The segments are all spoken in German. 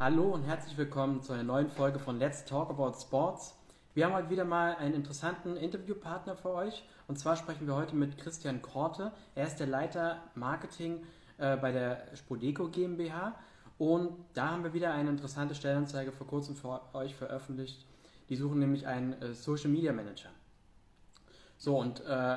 Hallo und herzlich willkommen zu einer neuen Folge von Let's Talk About Sports. Wir haben heute wieder mal einen interessanten Interviewpartner für euch. Und zwar sprechen wir heute mit Christian Korte. Er ist der Leiter Marketing äh, bei der Spodeco GmbH. Und da haben wir wieder eine interessante Stellenanzeige vor kurzem für euch veröffentlicht. Die suchen nämlich einen äh, Social Media Manager. So, und äh,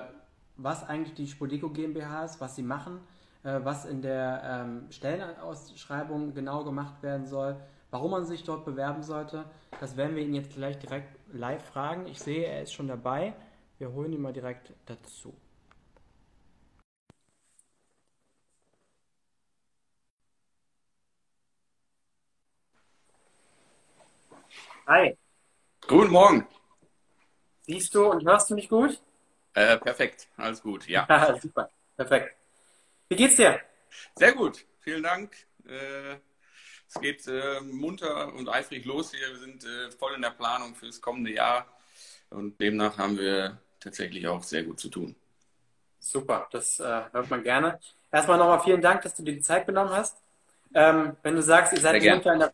was eigentlich die Spodeco GmbH ist, was sie machen, was in der ähm, Stellenausschreibung genau gemacht werden soll, warum man sich dort bewerben sollte, das werden wir ihn jetzt gleich direkt live fragen. Ich sehe, er ist schon dabei. Wir holen ihn mal direkt dazu. Hi. Guten Morgen. Siehst du und hörst du mich gut? Äh, perfekt, alles gut, ja. Super, perfekt. Wie geht's dir? Sehr gut, vielen Dank. Äh, es geht äh, munter und eifrig los hier. Wir sind äh, voll in der Planung für das kommende Jahr und demnach haben wir tatsächlich auch sehr gut zu tun. Super, das äh, hört man gerne. Erstmal nochmal vielen Dank, dass du dir die Zeit genommen hast. Ähm, wenn du sagst, ihr seid munter in, der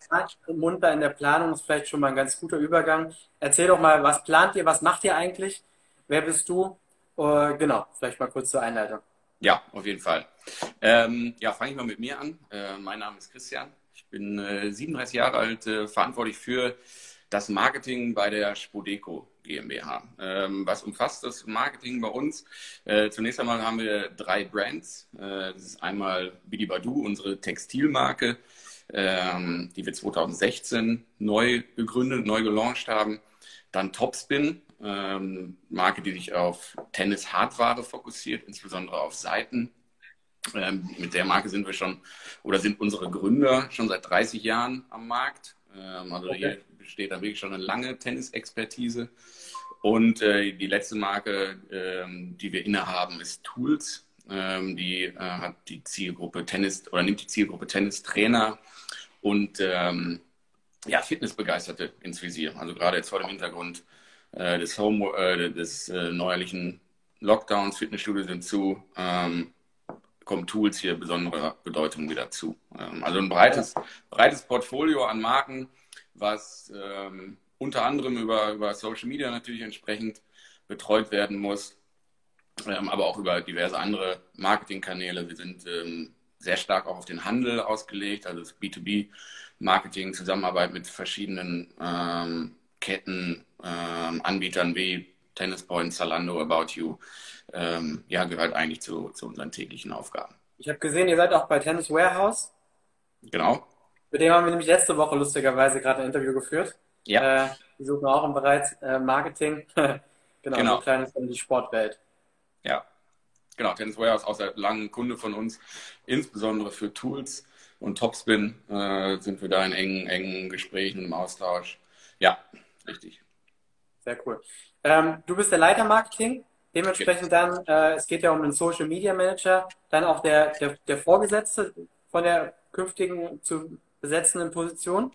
munter in der Planung, ist vielleicht schon mal ein ganz guter Übergang. Erzähl doch mal, was plant ihr, was macht ihr eigentlich? Wer bist du? Uh, genau, vielleicht mal kurz zur Einleitung. Ja, auf jeden Fall. Ähm, ja, fange ich mal mit mir an. Äh, mein Name ist Christian. Ich bin äh, 37 Jahre alt, äh, verantwortlich für das Marketing bei der Spodeco GmbH. Ähm, was umfasst das Marketing bei uns? Äh, zunächst einmal haben wir drei Brands. Äh, das ist einmal Bidi Badu, unsere Textilmarke, ähm, die wir 2016 neu gegründet, neu gelauncht haben. Dann Topspin, ähm, Marke, die sich auf Tennis-Hardware fokussiert, insbesondere auf Seiten. Ähm, mit der Marke sind wir schon oder sind unsere Gründer schon seit 30 Jahren am Markt. Ähm, also okay. hier besteht da wirklich schon eine lange Tennisexpertise. Und äh, die letzte Marke, ähm, die wir innehaben, ist Tools. Ähm, die äh, hat die Zielgruppe Tennis oder nimmt die Zielgruppe Tennistrainer und ähm, ja, Fitnessbegeisterte ins Visier. Also gerade jetzt vor dem Hintergrund äh, des, Home, äh, des äh, neuerlichen Lockdowns, Fitnessstudios sind zu, ähm, kommen Tools hier besondere Bedeutung wieder zu. Ähm, also ein breites, breites Portfolio an Marken, was ähm, unter anderem über, über Social Media natürlich entsprechend betreut werden muss, ähm, aber auch über diverse andere Marketingkanäle. Wir sind ähm, sehr stark auch auf den Handel ausgelegt, also das B2B-Marketing, Zusammenarbeit mit verschiedenen ähm, Ketten, ähm, Anbietern wie Tennis Point, Zalando, About You, ähm, ja, gehört eigentlich zu, zu unseren täglichen Aufgaben. Ich habe gesehen, ihr seid auch bei Tennis Warehouse. Genau. Mit dem haben wir nämlich letzte Woche lustigerweise gerade ein Interview geführt. Ja. Äh, die suchen auch im Bereich äh, Marketing. genau, genau. so kleines in die Sportwelt. Ja. Genau, Tennis Warehouse auch seit langem Kunde von uns, insbesondere für Tools und Topspin äh, sind wir da in engen, engen Gesprächen im Austausch. Ja, richtig. Sehr cool. Ähm, du bist der Leiter Marketing. Dementsprechend dann, äh, es geht ja um den Social Media Manager, dann auch der, der, der Vorgesetzte von der künftigen zu besetzenden Position?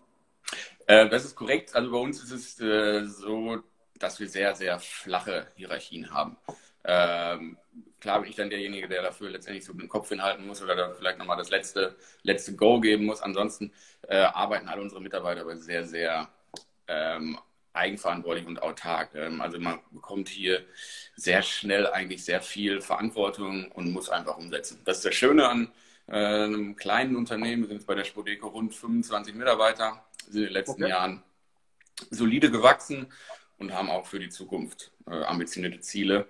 Äh, das ist korrekt. Also bei uns ist es äh, so, dass wir sehr, sehr flache Hierarchien haben. Ähm, klar bin ich dann derjenige, der dafür letztendlich so den Kopf hinhalten muss oder da vielleicht nochmal das letzte, letzte Go geben muss. Ansonsten äh, arbeiten alle unsere Mitarbeiter aber sehr, sehr ähm, eigenverantwortlich und autark. Ähm, also man bekommt hier sehr schnell eigentlich sehr viel Verantwortung und muss einfach umsetzen. Das ist das Schöne an äh, einem kleinen Unternehmen. Wir sind jetzt bei der Spodeco rund 25 Mitarbeiter, sind in den letzten okay. Jahren solide gewachsen und haben auch für die Zukunft äh, ambitionierte Ziele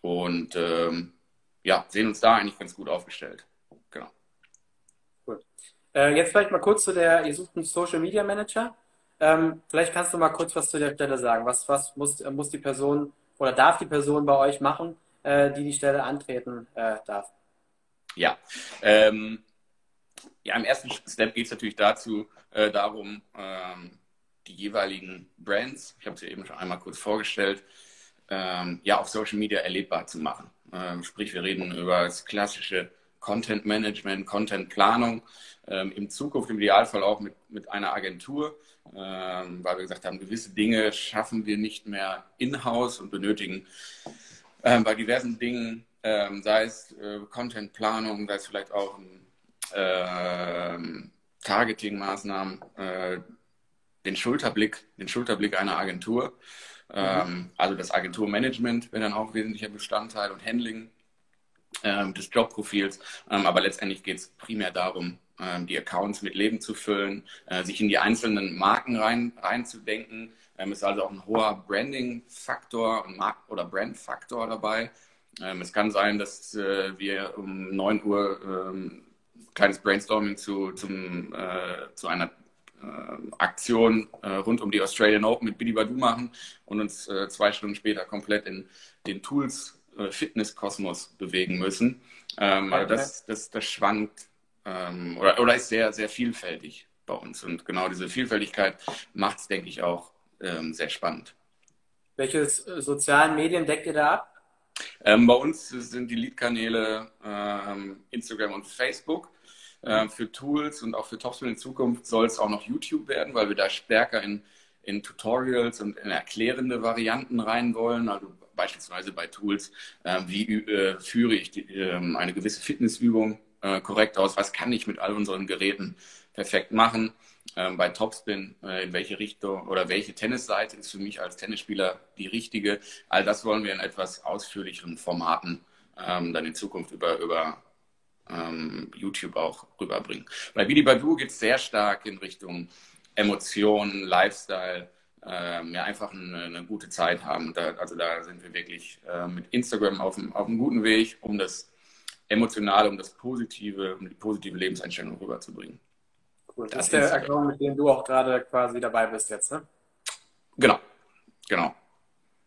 und ähm, ja, sehen uns da eigentlich ganz gut aufgestellt. Genau. Gut. Äh, jetzt vielleicht mal kurz zu der, ihr sucht einen Social Media Manager. Ähm, vielleicht kannst du mal kurz was zu der Stelle sagen. Was, was muss, muss die Person oder darf die Person bei euch machen, äh, die die Stelle antreten äh, darf? Ja, ähm, ja, im ersten Step geht es natürlich dazu, äh, darum, ähm, die jeweiligen Brands, ich habe sie eben schon einmal kurz vorgestellt, ähm, ja, auf Social Media erlebbar zu machen. Ähm, sprich, wir reden über das klassische Content Management, Content Planung, ähm, in Zukunft im Idealfall auch mit, mit einer Agentur, ähm, weil wir gesagt haben, gewisse Dinge schaffen wir nicht mehr in-house und benötigen ähm, bei diversen Dingen, ähm, sei es äh, Content Planung, sei es vielleicht auch ein Targeting-Maßnahmen, äh, den Schulterblick, den Schulterblick einer Agentur. Ähm, mhm. Also das Agenturmanagement wäre dann auch wesentlicher Bestandteil und Handling ähm, des Jobprofils. Ähm, aber letztendlich geht es primär darum, die Accounts mit Leben zu füllen, äh, sich in die einzelnen Marken rein, reinzudenken. Ähm, ist also auch ein hoher Branding-Faktor oder Brand-Faktor dabei. Ähm, es kann sein, dass äh, wir um 9 Uhr ähm, kleines Brainstorming zu, zum, äh, zu einer äh, Aktion äh, rund um die Australian Open mit Billy Badu machen und uns äh, zwei Stunden später komplett in den Tools äh, Fitnesskosmos bewegen müssen. Okay. das, das, das schwankt ähm, oder, oder ist sehr, sehr vielfältig bei uns. Und genau diese Vielfältigkeit macht es, denke ich, auch ähm, sehr spannend. Welche äh, sozialen Medien deckt ihr da ab? Ähm, bei uns sind die Lead-Kanäle ähm, Instagram und Facebook. Ähm, für Tools und auch für Topspin in Zukunft soll es auch noch YouTube werden, weil wir da stärker in, in Tutorials und in erklärende Varianten rein wollen. Also beispielsweise bei Tools, äh, wie äh, führe ich die, äh, eine gewisse Fitnessübung äh, korrekt aus, was kann ich mit all unseren Geräten perfekt machen. Ähm, bei Topspin, äh, in welche Richtung oder welche Tennisseite ist für mich als Tennisspieler die richtige. All das wollen wir in etwas ausführlicheren Formaten ähm, dann in Zukunft über, über ähm, YouTube auch rüberbringen. Bei Bidi Badu geht es sehr stark in Richtung Emotionen, Lifestyle, ähm, ja, einfach eine, eine, gute Zeit haben. Da, also da sind wir wirklich äh, mit Instagram auf, einem guten Weg, um das Emotionale, um das Positive, um die positive Lebenseinstellung rüberzubringen. Cool. Das, ist der Account, mit dem du auch gerade quasi dabei bist jetzt, ne? Genau, genau.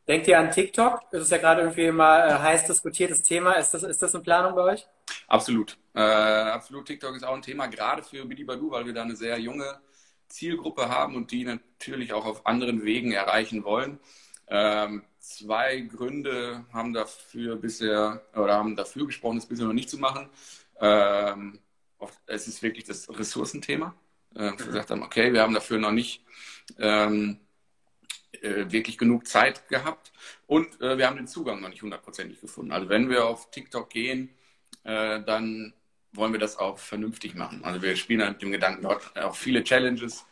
Denkt ihr an TikTok? Das ist ja gerade irgendwie mal äh, heiß diskutiertes Thema. Ist das, ist das eine Planung bei euch? Absolut. Äh, absolut. TikTok ist auch ein Thema, gerade für Bidi Badu, weil wir da eine sehr junge Zielgruppe haben und die natürlich auch auf anderen Wegen erreichen wollen. Ähm, zwei Gründe haben dafür bisher oder haben dafür gesprochen, es bisher noch nicht zu machen. Ähm, es ist wirklich das Ressourcenthema. Äh, wir gesagt haben, okay, wir haben dafür noch nicht ähm, äh, wirklich genug Zeit gehabt und äh, wir haben den Zugang noch nicht hundertprozentig gefunden. Also wenn wir auf TikTok gehen, äh, dann wollen wir das auch vernünftig machen. Also wir spielen halt mit dem Gedanken, dort auch viele Challenges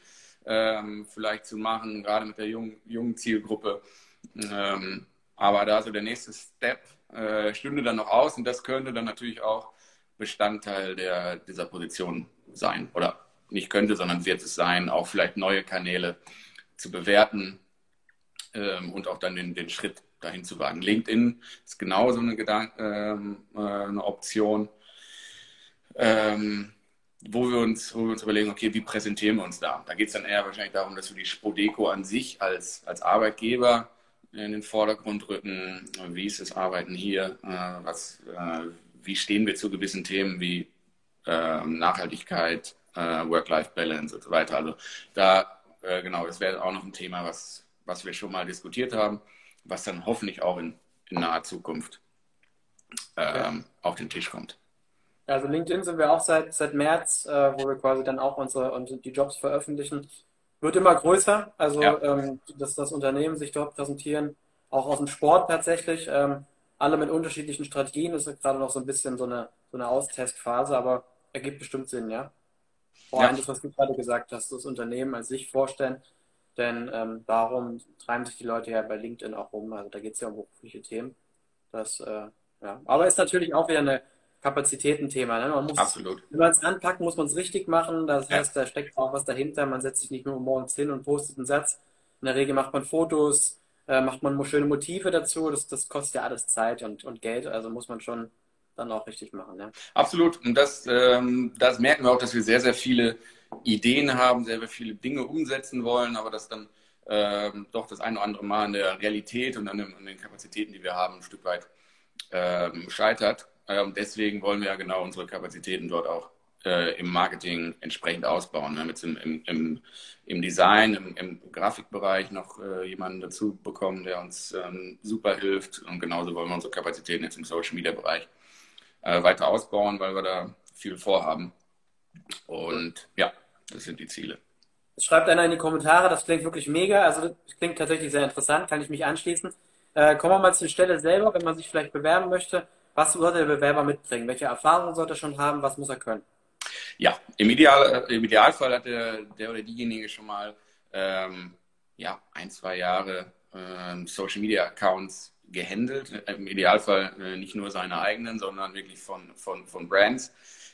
ähm, vielleicht zu machen, gerade mit der jungen, jungen Zielgruppe. Ähm, aber da so der nächste Step äh, stünde dann noch aus und das könnte dann natürlich auch Bestandteil der, dieser Position sein. Oder nicht könnte, sondern wird es sein, auch vielleicht neue Kanäle zu bewerten ähm, und auch dann den, den Schritt dahin zu wagen. LinkedIn ist genauso eine, Gedank ähm, äh, eine Option, ähm, wo, wir uns, wo wir uns überlegen, okay, wie präsentieren wir uns da? Da geht es dann eher wahrscheinlich darum, dass wir die Spodeco an sich als, als Arbeitgeber in den Vordergrund rücken. Wie ist das Arbeiten hier? Äh, was, äh, wie stehen wir zu gewissen Themen wie äh, Nachhaltigkeit, äh, Work-Life-Balance und so weiter. Also da, genau, das wäre auch noch ein Thema, was, was wir schon mal diskutiert haben, was dann hoffentlich auch in, in naher Zukunft ähm, auf den Tisch kommt. Also LinkedIn sind wir auch seit, seit März, äh, wo wir quasi dann auch unsere, unsere die Jobs veröffentlichen. Wird immer größer, also ja. ähm, dass das Unternehmen sich dort präsentieren, auch aus dem Sport tatsächlich. Ähm, alle mit unterschiedlichen Strategien. Das ist gerade noch so ein bisschen so eine, so eine Austestphase, aber ergibt bestimmt Sinn, ja. Vor allem ja. das, was du gerade gesagt hast, das Unternehmen als sich vorstellen. Denn ähm, darum treiben sich die Leute ja bei LinkedIn auch rum. Also da geht es ja um berufliche Themen. Das, äh, ja. Aber ist natürlich auch wieder ein Kapazitätenthema. Ne? Man muss, Absolut. Wenn man es anpackt, muss man es richtig machen. Das heißt, ja. da steckt auch was dahinter. Man setzt sich nicht nur morgens hin und postet einen Satz. In der Regel macht man Fotos, äh, macht man schöne Motive dazu. Das, das kostet ja alles Zeit und, und Geld, also muss man schon dann auch richtig machen. Ja. Absolut. Und das, ähm, das merken wir auch, dass wir sehr, sehr viele Ideen haben, sehr, sehr viele Dinge umsetzen wollen, aber dass dann ähm, doch das eine oder andere Mal an der Realität und an, dem, an den Kapazitäten, die wir haben, ein Stück weit ähm, scheitert. Ähm, deswegen wollen wir ja genau unsere Kapazitäten dort auch äh, im Marketing entsprechend ausbauen. Wir haben jetzt im, im, im, Design, im, im, Grafikbereich noch äh, jemanden dazu bekommen, der uns ähm, super hilft. Und genauso wollen wir unsere Kapazitäten jetzt im Social Media Bereich äh, weiter ausbauen, weil wir da viel vorhaben. Und ja, das sind die Ziele. Schreibt einer in die Kommentare, das klingt wirklich mega. Also das klingt tatsächlich sehr interessant, kann ich mich anschließen. Äh, kommen wir mal zur Stelle selber, wenn man sich vielleicht bewerben möchte. Was sollte der Bewerber mitbringen? Welche Erfahrungen sollte er schon haben? Was muss er können? Ja, im, Ideal, im Idealfall hat der, der oder diejenige schon mal ähm, ja, ein, zwei Jahre ähm, Social Media Accounts gehandelt. Im Idealfall äh, nicht nur seine eigenen, sondern wirklich von, von, von Brands.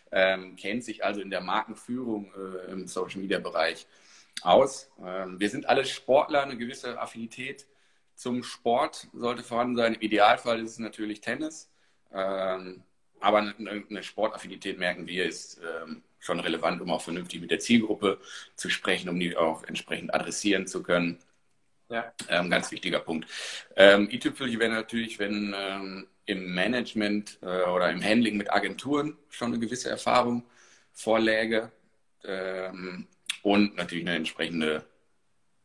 Ähm, kennt sich also in der Markenführung äh, im Social Media Bereich aus. Ähm, wir sind alle Sportler, eine gewisse Affinität zum Sport sollte vorhanden sein. Im Idealfall ist es natürlich Tennis. Ähm, aber eine, eine, Sportaffinität, merken wir, ist ähm, schon relevant, um auch vernünftig mit der Zielgruppe zu sprechen, um die auch entsprechend adressieren zu können. Ja. Ähm, ganz wichtiger Punkt. Ähm, i-Tüpfel wäre natürlich, wenn ähm, im Management äh, oder im Handling mit Agenturen schon eine gewisse Erfahrung vorläge ähm, und natürlich eine entsprechende,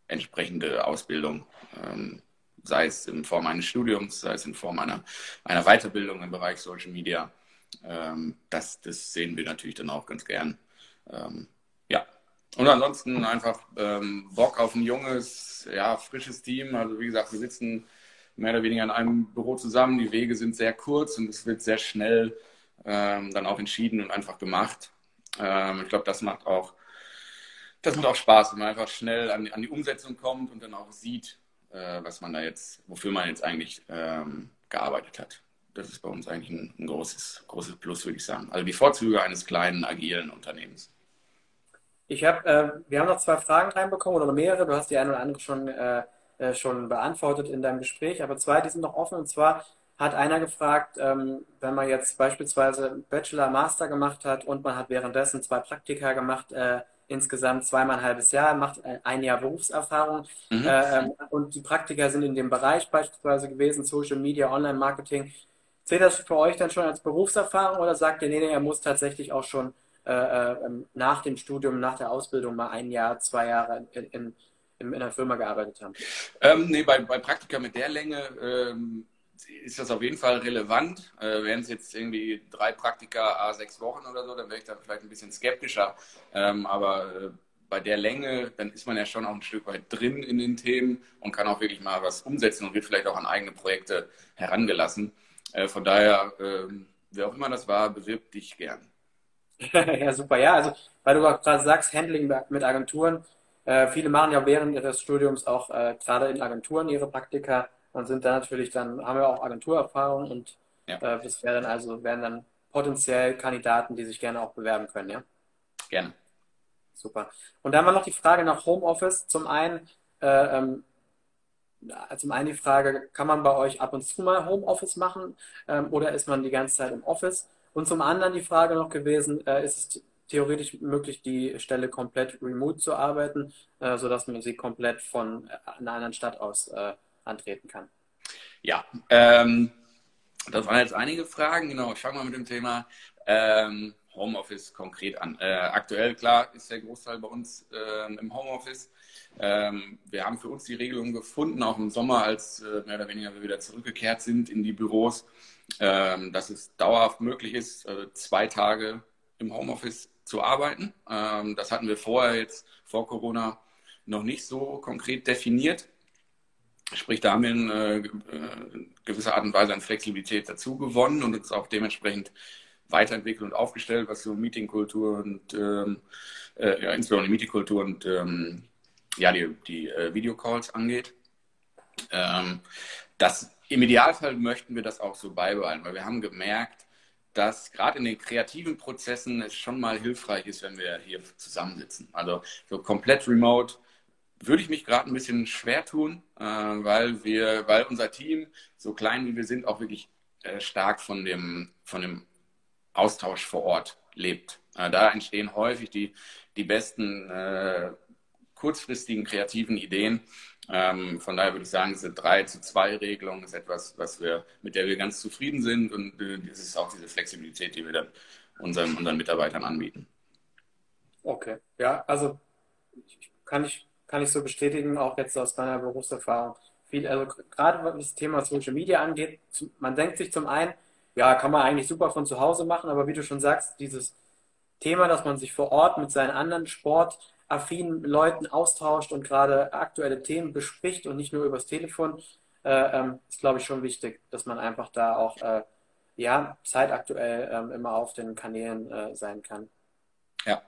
entsprechende Ausbildung, ähm, sei es in Form eines Studiums, sei es in Form einer, einer Weiterbildung im Bereich Social Media. Ähm, das, das sehen wir natürlich dann auch ganz gern. ja, und ansonsten einfach ähm, Bock auf ein junges, ja, frisches Team. Also wie gesagt, wir sitzen mehr oder weniger in einem Büro zusammen. Die Wege sind sehr kurz und es wird sehr schnell ähm, dann auch entschieden und einfach gemacht. Ähm, ich glaube, das macht auch das macht auch Spaß, wenn man einfach schnell an, an die Umsetzung kommt und dann auch sieht, äh, was man da jetzt, wofür man jetzt eigentlich ähm, gearbeitet hat. Das ist bei uns eigentlich ein, ein großes, großes Plus, würde ich sagen. Also die Vorzüge eines kleinen, agilen Unternehmens. Ich habe, äh, wir haben noch zwei Fragen reinbekommen oder mehrere. Du hast die eine oder andere schon, äh, äh, schon beantwortet in deinem Gespräch, aber zwei, die sind noch offen. Und zwar hat einer gefragt, ähm, wenn man jetzt beispielsweise Bachelor, Master gemacht hat und man hat währenddessen zwei Praktika gemacht, äh, insgesamt zweimal ein halbes Jahr, macht ein Jahr Berufserfahrung mhm. äh, ähm, und die Praktika sind in dem Bereich beispielsweise gewesen, Social Media, Online-Marketing. Zählt das für euch dann schon als Berufserfahrung oder sagt ihr, nee, nee, er muss tatsächlich auch schon äh, ähm, nach dem Studium, nach der Ausbildung mal ein Jahr, zwei Jahre in, in, in einer Firma gearbeitet haben? Ähm, nee, bei, bei Praktika mit der Länge ähm, ist das auf jeden Fall relevant. Äh, Wären es jetzt irgendwie drei Praktika, a sechs Wochen oder so, dann wäre ich da vielleicht ein bisschen skeptischer. Ähm, aber äh, bei der Länge, dann ist man ja schon auch ein Stück weit drin in den Themen und kann auch wirklich mal was umsetzen und wird vielleicht auch an eigene Projekte herangelassen. Äh, von daher, ähm, wer auch immer das war, bewirb dich gern. ja, super. Ja, also, weil du gerade sagst, Handling mit Agenturen. Äh, viele machen ja während ihres Studiums auch äh, gerade in Agenturen ihre Praktika und sind dann natürlich dann, haben wir auch Agenturerfahrung und ja. äh, das wären also, wären dann potenziell Kandidaten, die sich gerne auch bewerben können, ja? Gerne. Super. Und dann haben wir noch die Frage nach Homeoffice. Zum einen, äh, ähm, zum einen die Frage, kann man bei euch ab und zu mal Homeoffice machen ähm, oder ist man die ganze Zeit im Office? Und zum anderen die Frage noch gewesen, äh, ist es theoretisch möglich, die Stelle komplett remote zu arbeiten, äh, sodass man sie komplett von äh, einer anderen Stadt aus äh, antreten kann? Ja, ähm, das waren jetzt einige Fragen. Genau, ich fange mal mit dem Thema ähm, Homeoffice konkret an. Äh, aktuell, klar, ist der Großteil bei uns äh, im Homeoffice. Ähm, wir haben für uns die Regelung gefunden, auch im Sommer, als äh, mehr oder weniger wir wieder zurückgekehrt sind in die Büros, ähm, dass es dauerhaft möglich ist, äh, zwei Tage im Homeoffice zu arbeiten. Ähm, das hatten wir vorher jetzt vor Corona noch nicht so konkret definiert. Sprich, da haben wir in äh, gewisser Art und Weise an Flexibilität dazu gewonnen und uns auch dementsprechend weiterentwickelt und aufgestellt, was so Meetingkultur und ähm, äh, ja, insbesondere Meetingkultur und ähm, ja, die, die äh, Videocalls angeht. Ähm, das im Idealfall möchten wir das auch so beibehalten, weil wir haben gemerkt, dass gerade in den kreativen Prozessen es schon mal hilfreich ist, wenn wir hier zusammensitzen. Also so komplett remote würde ich mich gerade ein bisschen schwer tun, äh, weil wir, weil unser Team, so klein wie wir sind, auch wirklich äh, stark von dem, von dem Austausch vor Ort lebt. Äh, da entstehen häufig die, die besten äh, kurzfristigen kreativen Ideen. Ähm, von daher würde ich sagen, diese 3 zu 2 Regelung ist etwas, was wir, mit der wir ganz zufrieden sind und äh, das ist auch diese Flexibilität, die wir dann unseren, unseren Mitarbeitern anbieten. Okay, ja, also kann ich, kann ich so bestätigen, auch jetzt aus meiner Berufserfahrung. Viel, also gerade was das Thema Social Media angeht, man denkt sich zum einen, ja, kann man eigentlich super von zu Hause machen, aber wie du schon sagst, dieses Thema, dass man sich vor Ort mit seinen anderen Sport affinen Leuten austauscht und gerade aktuelle Themen bespricht und nicht nur übers Telefon, äh, ähm, ist, glaube ich, schon wichtig, dass man einfach da auch äh, ja, zeitaktuell äh, immer auf den Kanälen äh, sein kann. Ja.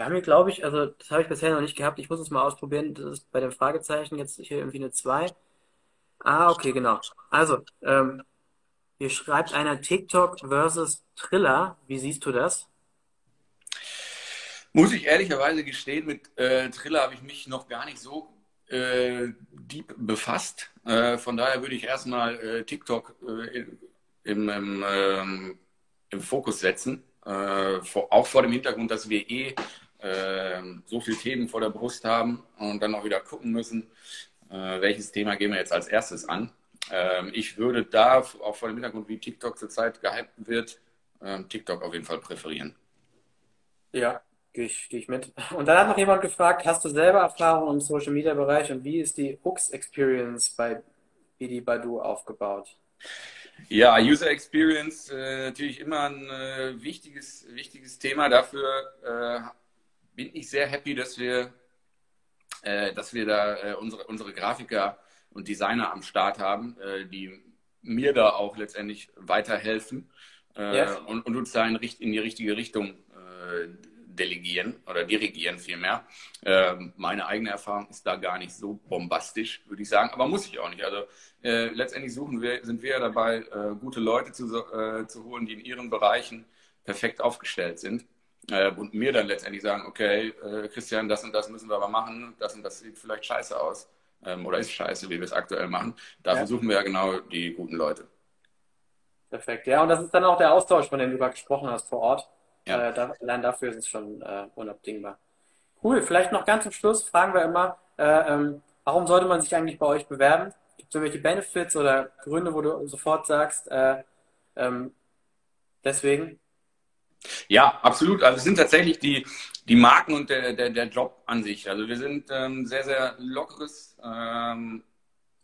Wir haben hier, glaube ich, also das habe ich bisher noch nicht gehabt. Ich muss es mal ausprobieren. Das ist bei den Fragezeichen jetzt hier irgendwie eine 2. Ah, okay, genau. Also, ähm, hier schreibt einer TikTok versus Triller. Wie siehst du das? Muss ich ehrlicherweise gestehen, mit äh, Triller habe ich mich noch gar nicht so äh, deep befasst. Äh, von daher würde ich erstmal äh, TikTok äh, im, im, ähm, im, Fokus setzen. Äh, vor, auch vor dem Hintergrund, dass wir eh ähm, so viele Themen vor der Brust haben und dann auch wieder gucken müssen, äh, welches Thema gehen wir jetzt als erstes an. Ähm, ich würde da, auch vor dem Hintergrund, wie TikTok zurzeit gehypt wird, ähm, TikTok auf jeden Fall präferieren. Ja, gehe ich, geh ich mit. Und dann hat noch jemand gefragt, hast du selber Erfahrung im Social Media Bereich und wie ist die Hooks Experience bei Bidi Badu aufgebaut? Ja, User Experience äh, natürlich immer ein äh, wichtiges, wichtiges Thema. Dafür äh, bin ich sehr happy, dass wir, äh, dass wir da äh, unsere, unsere Grafiker und Designer am Start haben, äh, die mir da auch letztendlich weiterhelfen yes. und, und, uns da in, in, die richtige Richtung delegieren oder dirigieren vielmehr. Ähm, meine eigene Erfahrung ist da gar nicht so bombastisch, würde ich sagen, aber muss ich auch nicht. Also äh, letztendlich suchen wir, sind wir dabei, äh, gute Leute zu, äh, zu holen, die in ihren Bereichen perfekt aufgestellt sind äh, und mir dann letztendlich sagen, okay, äh, Christian, das und das müssen wir aber machen, das und das sieht vielleicht scheiße aus ähm, oder ist scheiße, wie wir es aktuell machen. Dafür ja. suchen wir ja genau die guten Leute. Perfekt, ja, und das ist dann auch der Austausch, von dem du gerade gesprochen hast vor Ort. Ja. Äh, da, allein dafür ist es schon äh, unabdingbar. Cool, vielleicht noch ganz zum Schluss fragen wir immer, äh, ähm, warum sollte man sich eigentlich bei euch bewerben? Gibt es irgendwelche Benefits oder Gründe, wo du sofort sagst, äh, ähm, deswegen? Ja, absolut. Also es sind tatsächlich die, die Marken und der, der, der Job an sich. Also wir sind ähm, sehr, sehr lockeres ähm,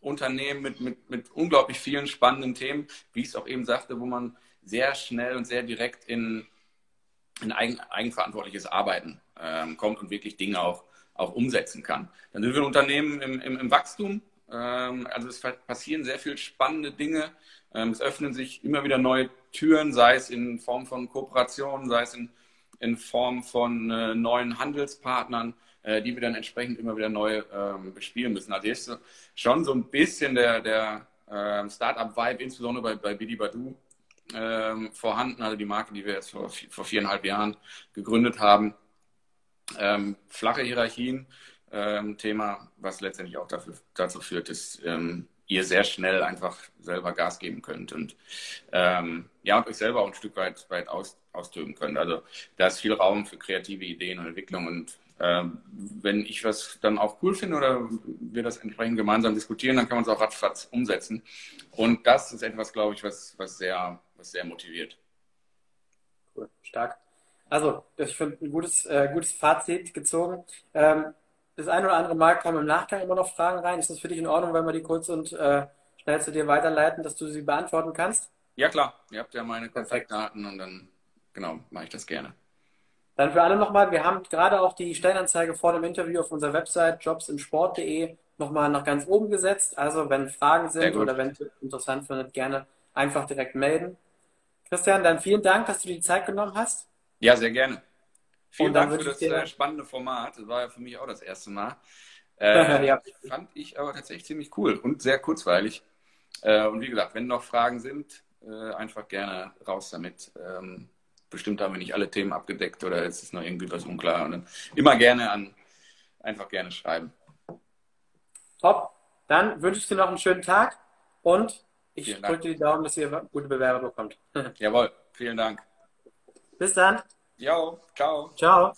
Unternehmen mit, mit, mit unglaublich vielen spannenden Themen, wie ich es auch eben sagte, wo man sehr schnell und sehr direkt in, in eigen, eigenverantwortliches Arbeiten ähm, kommt und wirklich Dinge auch, auch umsetzen kann. Dann sind wir ein Unternehmen im, im, im Wachstum. Ähm, also es passieren sehr viele spannende Dinge. Ähm, es öffnen sich immer wieder neue Türen, sei es in Form von Kooperationen, sei es in, in Form von äh, neuen Handelspartnern, äh, die wir dann entsprechend immer wieder neu ähm, bespielen müssen. Also ist schon so ein bisschen der, der äh, Startup-Vibe, insbesondere bei, bei Bidi Badu, ähm, vorhanden, also die Marke, die wir jetzt vor, vor viereinhalb Jahren gegründet haben. Ähm, flache Hierarchien, ähm, Thema, was letztendlich auch dafür, dazu führt, dass ähm, ihr sehr schnell einfach selber Gas geben könnt und ähm, ja und euch selber auch ein Stück weit, weit aus, austoben könnt. Also da ist viel Raum für kreative Ideen und Entwicklung und ähm, wenn ich was dann auch cool finde oder wir das entsprechend gemeinsam diskutieren, dann kann man es auch ratzfatz umsetzen. Und das ist etwas, glaube ich, was, was, sehr, was sehr motiviert. Cool, stark. Also, ich finde ein gutes, äh, gutes Fazit gezogen. Ähm, das ein oder andere Mal kommen im Nachgang immer noch Fragen rein. Ist das für dich in Ordnung, wenn wir die kurz und äh, schnell zu dir weiterleiten, dass du sie beantworten kannst? Ja, klar. Ihr habt ja meine Kontaktdaten und dann, genau, mache ich das gerne. Dann für alle nochmal, wir haben gerade auch die Stellenanzeige vor dem Interview auf unserer Website jobsinsport.de nochmal nach ganz oben gesetzt. Also wenn Fragen sind oder wenn ihr interessant findet, gerne einfach direkt melden. Christian, dann vielen Dank, dass du die Zeit genommen hast. Ja, sehr gerne. Vielen Dank für das äh, spannende Format. Das war ja für mich auch das erste Mal. Äh, ja. Fand ich aber tatsächlich ziemlich cool und sehr kurzweilig. Äh, und wie gesagt, wenn noch Fragen sind, äh, einfach gerne raus damit. Ähm, bestimmt haben wir nicht alle Themen abgedeckt oder ist es noch irgendwie was unklar. Und dann immer gerne an, einfach gerne schreiben. Top. Dann wünsche ich dir noch einen schönen Tag und ich drücke dir die Daumen, dass ihr gute Bewerber bekommt. Jawohl, vielen Dank. Bis dann. Jo, ciao. Ciao.